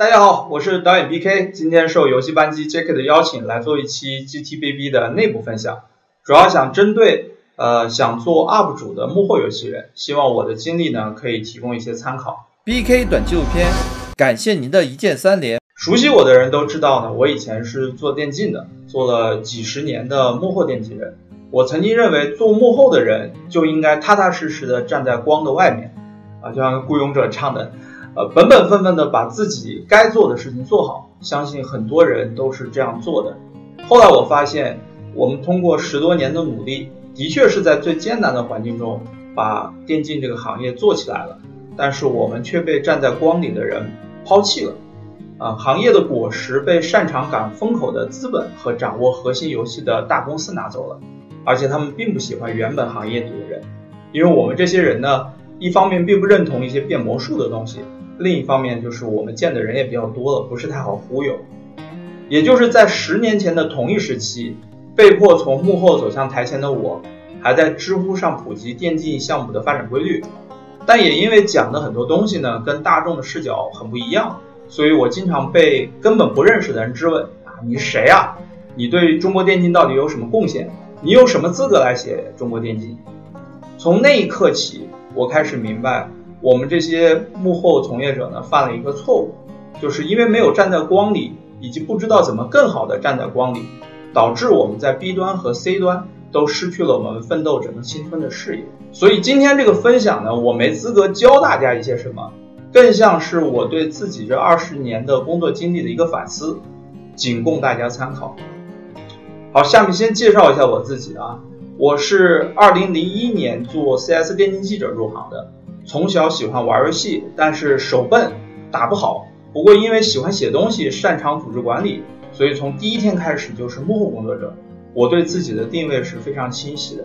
大家好，我是导演 BK，今天受游戏班机 Jack 的邀请来做一期 GTBB 的内部分享，主要想针对呃想做 UP 主的幕后游戏人，希望我的经历呢可以提供一些参考。BK 短纪录片，感谢您的一键三连。熟悉我的人都知道呢，我以前是做电竞的，做了几十年的幕后电竞人。我曾经认为做幕后的人就应该踏踏实实的站在光的外面，啊，就像雇佣者唱的，呃，本本分分的把自己该做的事情做好。相信很多人都是这样做的。后来我发现，我们通过十多年的努力，的确是在最艰难的环境中把电竞这个行业做起来了，但是我们却被站在光里的人抛弃了。啊，行业的果实被擅长赶风口的资本和掌握核心游戏的大公司拿走了，而且他们并不喜欢原本行业里的人，因为我们这些人呢，一方面并不认同一些变魔术的东西，另一方面就是我们见的人也比较多了，不是太好忽悠。也就是在十年前的同一时期，被迫从幕后走向台前的我，还在知乎上普及电竞项目的发展规律，但也因为讲的很多东西呢，跟大众的视角很不一样。所以我经常被根本不认识的人质问啊，你是谁啊？你对中国电竞到底有什么贡献？你有什么资格来写中国电竞？从那一刻起，我开始明白，我们这些幕后从业者呢，犯了一个错误，就是因为没有站在光里，以及不知道怎么更好的站在光里，导致我们在 B 端和 C 端都失去了我们奋斗整个青春的视野。所以今天这个分享呢，我没资格教大家一些什么。更像是我对自己这二十年的工作经历的一个反思，仅供大家参考。好，下面先介绍一下我自己啊，我是二零零一年做 CS 电竞记者入行的，从小喜欢玩游戏，但是手笨，打不好。不过因为喜欢写东西，擅长组织管理，所以从第一天开始就是幕后工作者。我对自己的定位是非常清晰的。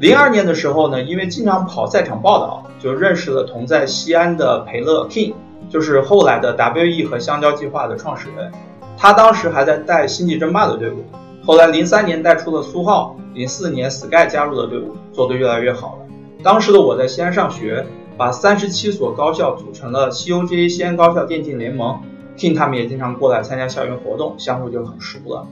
零二年的时候呢，因为经常跑赛场报道，就认识了同在西安的裴乐 King，就是后来的 WE 和香蕉计划的创始人。他当时还在带星际争霸的队伍，后来零三年带出了苏浩，零四年 Sky 加入了队伍，做得越来越好了。当时的我在西安上学，把三十七所高校组成了 COJ 西安高校电竞联盟，King 他们也经常过来参加校园活动，相互就很熟了。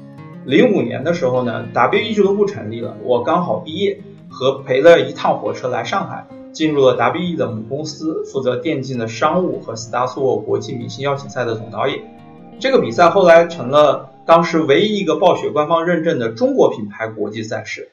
零五年的时候呢，WE 俱乐部成立了，我刚好毕业。和陪了一趟火车来上海，进入了 WE 的母公司，负责电竞的商务和 StarSword 国际明星邀请赛的总导演。这个比赛后来成了当时唯一一个暴雪官方认证的中国品牌国际赛事。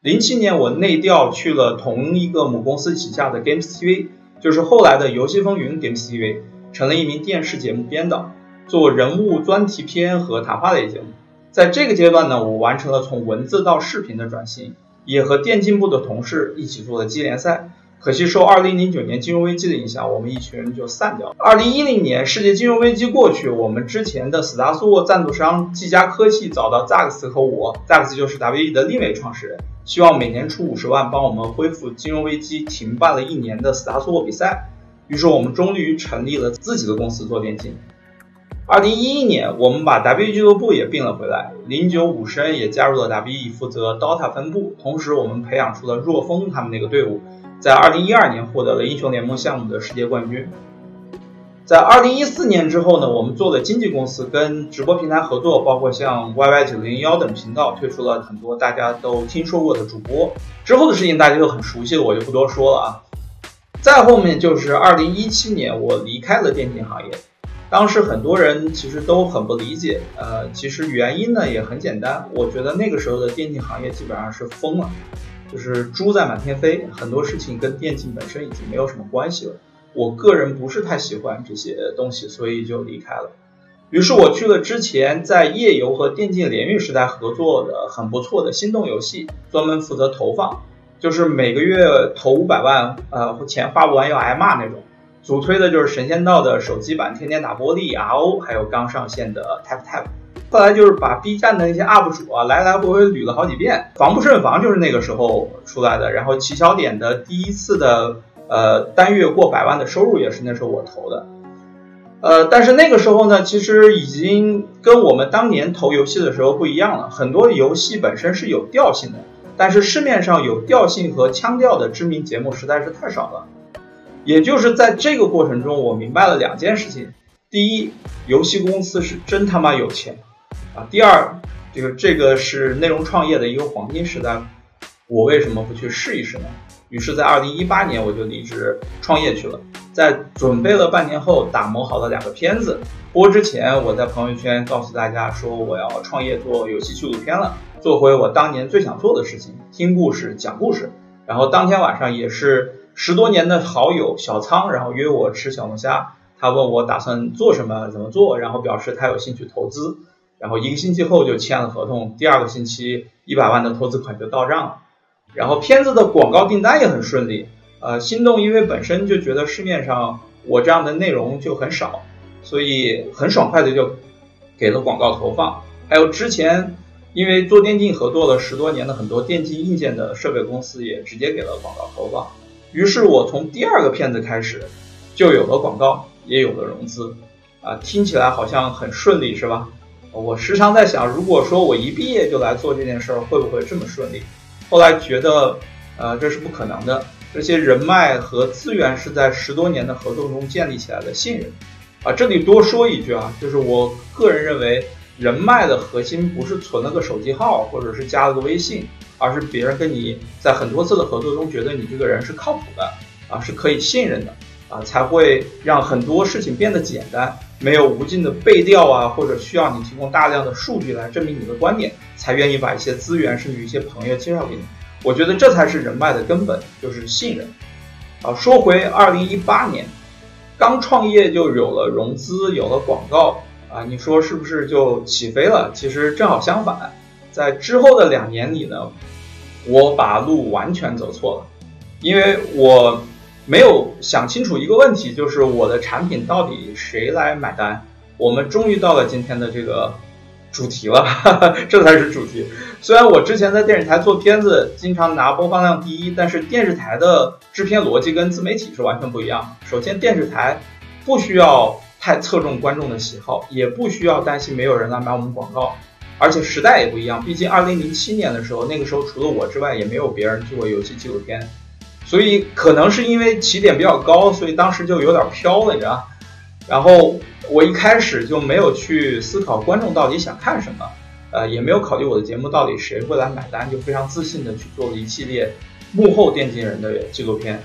零七年我内调去了同一个母公司旗下的 Games TV，就是后来的游戏风云 Games TV，成了一名电视节目编导，做人物专题片和谈话类节目。在这个阶段呢，我完成了从文字到视频的转型。也和电竞部的同事一起做了机联赛，可惜受2009年金融危机的影响，我们一群人就散掉了。2010年世界金融危机过去，我们之前的 StarSword 赞助商技嘉科技找到 Zax 和我，Zax 就是 WE 的另一位创始人，希望每年出五十万帮我们恢复金融危机停办了一年的 StarSword 比赛。于是我们终于成立了自己的公司做电竞。二零一一年，我们把 WE 俱乐部也并了回来，零九五升也加入了 WE，负责 DOTA 分部。同时，我们培养出了若风他们那个队伍，在二零一二年获得了英雄联盟项目的世界冠军。在二零一四年之后呢，我们做了经纪公司，跟直播平台合作，包括像 YY 九零幺等频道，推出了很多大家都听说过的主播。之后的事情大家都很熟悉了，我就不多说了啊。再后面就是二零一七年，我离开了电竞行业。当时很多人其实都很不理解，呃，其实原因呢也很简单，我觉得那个时候的电竞行业基本上是疯了，就是猪在满天飞，很多事情跟电竞本身已经没有什么关系了。我个人不是太喜欢这些东西，所以就离开了。于是我去了之前在夜游和电竞联运时代合作的很不错的心动游戏，专门负责投放，就是每个月投五百万，呃，钱花不完要挨骂那种。主推的就是神仙道的手机版，天天打玻璃 RO，还有刚上线的 Tap Tap。后来就是把 B 站的那些 UP 主啊来来回回捋了好几遍，防不胜防就是那个时候出来的。然后起小点的第一次的呃单月过百万的收入也是那时候我投的。呃，但是那个时候呢，其实已经跟我们当年投游戏的时候不一样了。很多游戏本身是有调性的，但是市面上有调性和腔调的知名节目实在是太少了。也就是在这个过程中，我明白了两件事情。第一，游戏公司是真他妈有钱第二，这个这个是内容创业的一个黄金时代，我为什么不去试一试呢？于是，在二零一八年我就离职创业去了。在准备了半年后，打磨好了两个片子。播之前，我在朋友圈告诉大家说我要创业做游戏纪录片了，做回我当年最想做的事情，听故事、讲故事。然后当天晚上也是十多年的好友小仓，然后约我吃小龙虾。他问我打算做什么，怎么做，然后表示他有兴趣投资，然后一个星期后就签了合同，第二个星期一百万的投资款就到账了，然后片子的广告订单也很顺利，呃，心动因为本身就觉得市面上我这样的内容就很少，所以很爽快的就给了广告投放，还有之前因为做电竞合作了十多年的很多电竞硬件的设备公司也直接给了广告投放，于是我从第二个片子开始就有了广告。也有了融资，啊，听起来好像很顺利，是吧？我时常在想，如果说我一毕业就来做这件事儿，会不会这么顺利？后来觉得，呃，这是不可能的。这些人脉和资源是在十多年的合作中建立起来的信任。啊，这里多说一句啊，就是我个人认为，人脉的核心不是存了个手机号，或者是加了个微信，而是别人跟你在很多次的合作中觉得你这个人是靠谱的，啊，是可以信任的。啊，才会让很多事情变得简单，没有无尽的背调啊，或者需要你提供大量的数据来证明你的观点，才愿意把一些资源甚至一些朋友介绍给你。我觉得这才是人脉的根本，就是信任。啊，说回二零一八年，刚创业就有了融资，有了广告啊，你说是不是就起飞了？其实正好相反，在之后的两年里呢，我把路完全走错了，因为我。没有想清楚一个问题，就是我的产品到底谁来买单？我们终于到了今天的这个主题了，这才是主题。虽然我之前在电视台做片子，经常拿播放量第一，但是电视台的制片逻辑跟自媒体是完全不一样。首先，电视台不需要太侧重观众的喜好，也不需要担心没有人来买我们广告，而且时代也不一样。毕竟二零零七年的时候，那个时候除了我之外，也没有别人做游戏纪录片。所以可能是因为起点比较高，所以当时就有点飘了，你知道。然后我一开始就没有去思考观众到底想看什么，呃，也没有考虑我的节目到底谁会来买单，就非常自信的去做了一系列幕后电竞人的纪录片。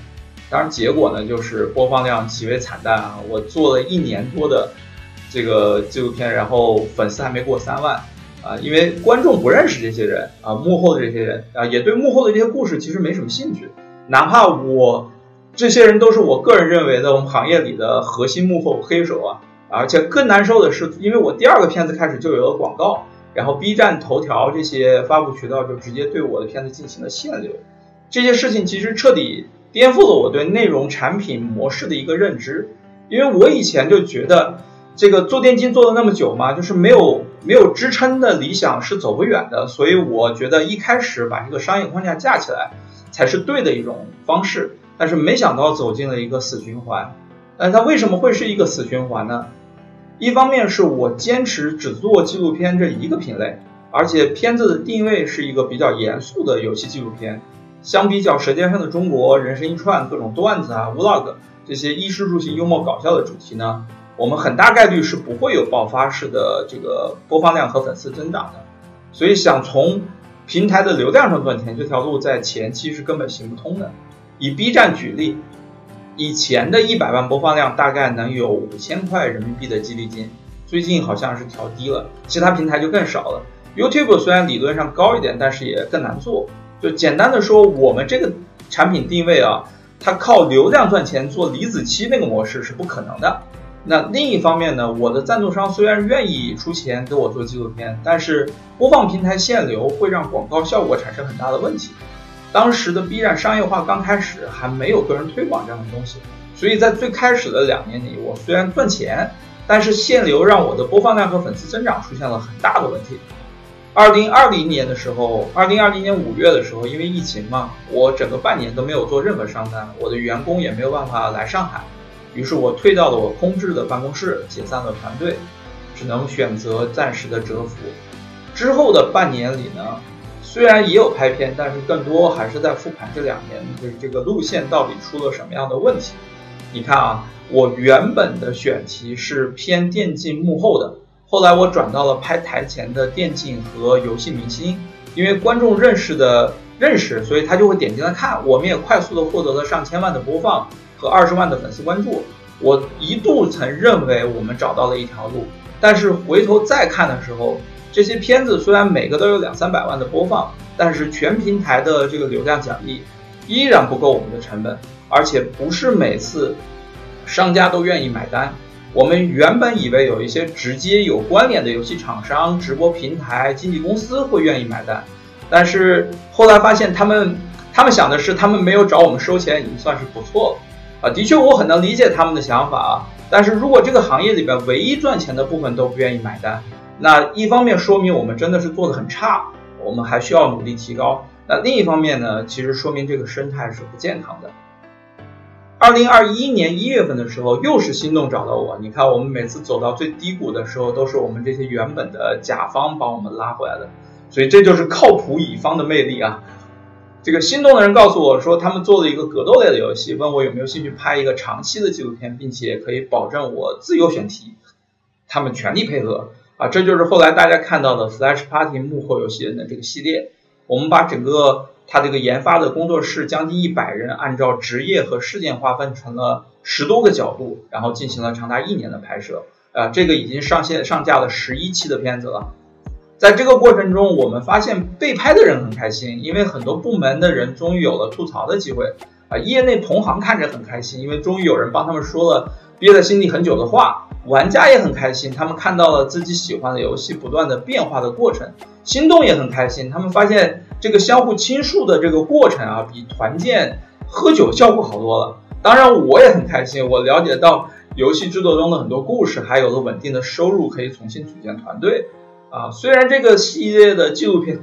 当然结果呢，就是播放量极为惨淡啊！我做了一年多的这个纪录片，然后粉丝还没过三万啊，因为观众不认识这些人啊，幕后的这些人啊，也对幕后的这些故事其实没什么兴趣。哪怕我这些人都是我个人认为的我们行业里的核心幕后黑手啊，而且更难受的是，因为我第二个片子开始就有了广告，然后 B 站、头条这些发布渠道就直接对我的片子进行了限流，这些事情其实彻底颠覆了我对内容产品模式的一个认知，因为我以前就觉得这个做电竞做了那么久嘛，就是没有没有支撑的理想是走不远的，所以我觉得一开始把这个商业框架架起来。才是对的一种方式，但是没想到走进了一个死循环。但它为什么会是一个死循环呢？一方面是我坚持只做纪录片这一个品类，而且片子的定位是一个比较严肃的游戏纪录片。相比较《舌尖上的中国》《人生一串》各种段子啊、vlog 这些衣食住行、幽默搞笑的主题呢，我们很大概率是不会有爆发式的这个播放量和粉丝增长的。所以想从平台的流量上赚钱，这条路在前期是根本行不通的。以 B 站举例，以前的一百万播放量大概能有五千块人民币的激励金，最近好像是调低了，其他平台就更少了。YouTube 虽然理论上高一点，但是也更难做。就简单的说，我们这个产品定位啊，它靠流量赚钱，做李子柒那个模式是不可能的。那另一方面呢，我的赞助商虽然愿意出钱给我做纪录片，但是播放平台限流会让广告效果产生很大的问题。当时的 B 站商业化刚开始，还没有个人推广这样的东西，所以在最开始的两年里，我虽然赚钱，但是限流让我的播放量和粉丝增长出现了很大的问题。二零二零年的时候，二零二零年五月的时候，因为疫情嘛，我整个半年都没有做任何商单，我的员工也没有办法来上海。于是我退到了我空置的办公室，解散了团队，只能选择暂时的蛰伏。之后的半年里呢，虽然也有拍片，但是更多还是在复盘这两年，就是这个路线到底出了什么样的问题。你看啊，我原本的选题是偏电竞幕后的，后来我转到了拍台前的电竞和游戏明星，因为观众认识的认识，所以他就会点进来看。我们也快速的获得了上千万的播放和二十万的粉丝关注。我一度曾认为我们找到了一条路，但是回头再看的时候，这些片子虽然每个都有两三百万的播放，但是全平台的这个流量奖励依然不够我们的成本。而且不是每次商家都愿意买单。我们原本以为有一些直接有关联的游戏厂商、直播平台、经纪公司会愿意买单，但是后来发现他们他们想的是，他们没有找我们收钱已经算是不错了啊。的确，我很能理解他们的想法啊。但是如果这个行业里边唯一赚钱的部分都不愿意买单，那一方面说明我们真的是做的很差，我们还需要努力提高。那另一方面呢，其实说明这个生态是不健康的。二零二一年一月份的时候，又是心动找到我。你看，我们每次走到最低谷的时候，都是我们这些原本的甲方帮我们拉回来的。所以这就是靠谱乙方的魅力啊！这个心动的人告诉我说，他们做了一个格斗类的游戏，问我有没有兴趣拍一个长期的纪录片，并且可以保证我自由选题，他们全力配合啊！这就是后来大家看到的 Flash Party 幕后游戏人的这个系列。我们把整个他这个研发的工作室将近一百人，按照职业和事件划分成了十多个角度，然后进行了长达一年的拍摄。啊，这个已经上线上架了十一期的片子了。在这个过程中，我们发现被拍的人很开心，因为很多部门的人终于有了吐槽的机会。啊，业内同行看着很开心，因为终于有人帮他们说了憋在心里很久的话。玩家也很开心，他们看到了自己喜欢的游戏不断的变化的过程。心动也很开心，他们发现这个相互倾诉的这个过程啊，比团建喝酒效果好多了。当然，我也很开心，我了解到游戏制作中的很多故事，还有了稳定的收入，可以重新组建团队。啊，虽然这个系列的纪录片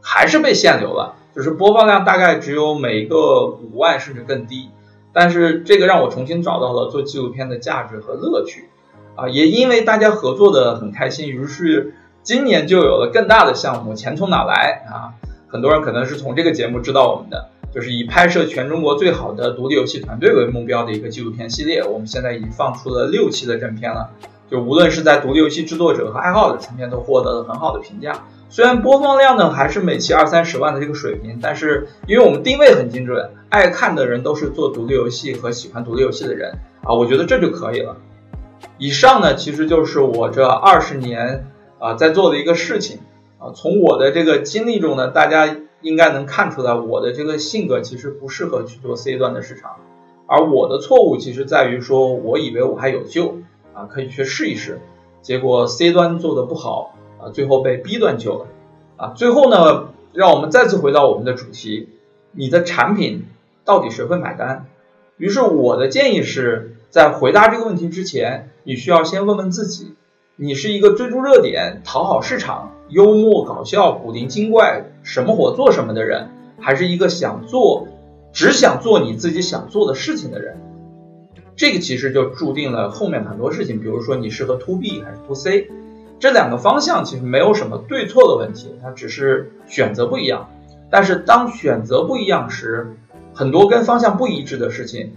还是被限流了，就是播放量大概只有每个五万甚至更低，但是这个让我重新找到了做纪录片的价值和乐趣。啊，也因为大家合作的很开心，于是今年就有了更大的项目。钱从哪来啊？很多人可能是从这个节目知道我们的，就是以拍摄全中国最好的独立游戏团队为目标的一个纪录片系列。我们现在已经放出了六期的正片了，就无论是在独立游戏制作者和爱好者层面都获得了很好的评价。虽然播放量呢还是每期二三十万的这个水平，但是因为我们定位很精准，爱看的人都是做独立游戏和喜欢独立游戏的人啊，我觉得这就可以了。以上呢，其实就是我这二十年啊在做的一个事情啊。从我的这个经历中呢，大家应该能看出来，我的这个性格其实不适合去做 C 端的市场。而我的错误其实在于说，我以为我还有救啊，可以去试一试。结果 C 端做的不好啊，最后被 B 端救了啊。最后呢，让我们再次回到我们的主题：你的产品到底谁会买单？于是我的建议是。在回答这个问题之前，你需要先问问自己：你是一个追逐热点、讨好市场、幽默搞笑、古灵精怪、什么火做什么的人，还是一个想做、只想做你自己想做的事情的人？这个其实就注定了后面很多事情。比如说，你适合 to B 还是 to C，这两个方向其实没有什么对错的问题，它只是选择不一样。但是当选择不一样时，很多跟方向不一致的事情。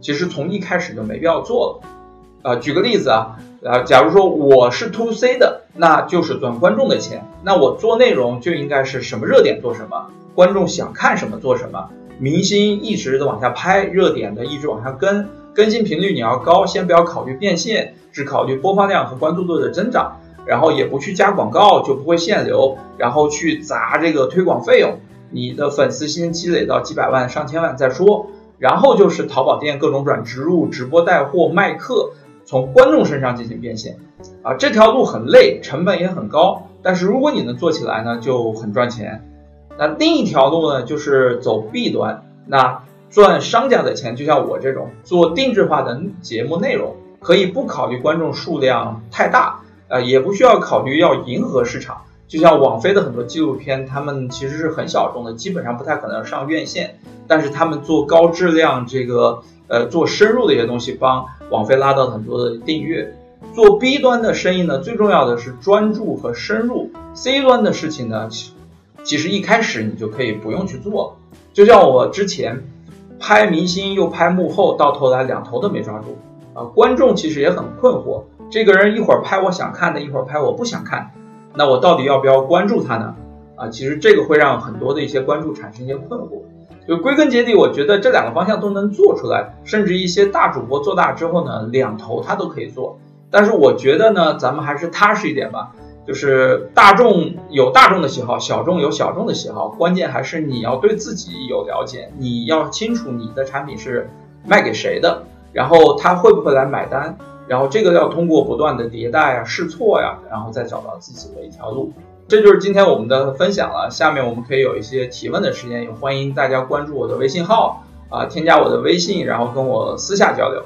其实从一开始就没必要做了，啊，举个例子啊，啊，假如说我是 to C 的，那就是赚观众的钱，那我做内容就应该是什么热点做什么，观众想看什么做什么，明星一直的往下拍，热点的一直往下跟，更新频率你要高，先不要考虑变现，只考虑播放量和关注度的增长，然后也不去加广告，就不会限流，然后去砸这个推广费用，你的粉丝先积累到几百万、上千万再说。然后就是淘宝店各种软植入、直播带货、卖课，从观众身上进行变现，啊，这条路很累，成本也很高，但是如果你能做起来呢，就很赚钱。那另一条路呢，就是走 B 端，那赚商家的钱，就像我这种做定制化的节目内容，可以不考虑观众数量太大，呃，也不需要考虑要迎合市场。就像网飞的很多纪录片，他们其实是很小众的，基本上不太可能上院线。但是他们做高质量这个呃做深入的一些东西，帮网飞拉到很多的订阅。做 B 端的生意呢，最重要的是专注和深入。C 端的事情呢，其实一开始你就可以不用去做。就像我之前拍明星又拍幕后，到头来两头都没抓住啊！观众其实也很困惑，这个人一会儿拍我想看的，一会儿拍我不想看，那我到底要不要关注他呢？啊，其实这个会让很多的一些关注产生一些困惑。就归根结底，我觉得这两个方向都能做出来，甚至一些大主播做大之后呢，两头他都可以做。但是我觉得呢，咱们还是踏实一点吧。就是大众有大众的喜好，小众有小众的喜好，关键还是你要对自己有了解，你要清楚你的产品是卖给谁的，然后他会不会来买单，然后这个要通过不断的迭代啊、试错呀，然后再找到自己的一条路。这就是今天我们的分享了。下面我们可以有一些提问的时间，也欢迎大家关注我的微信号啊，添加我的微信，然后跟我私下交流。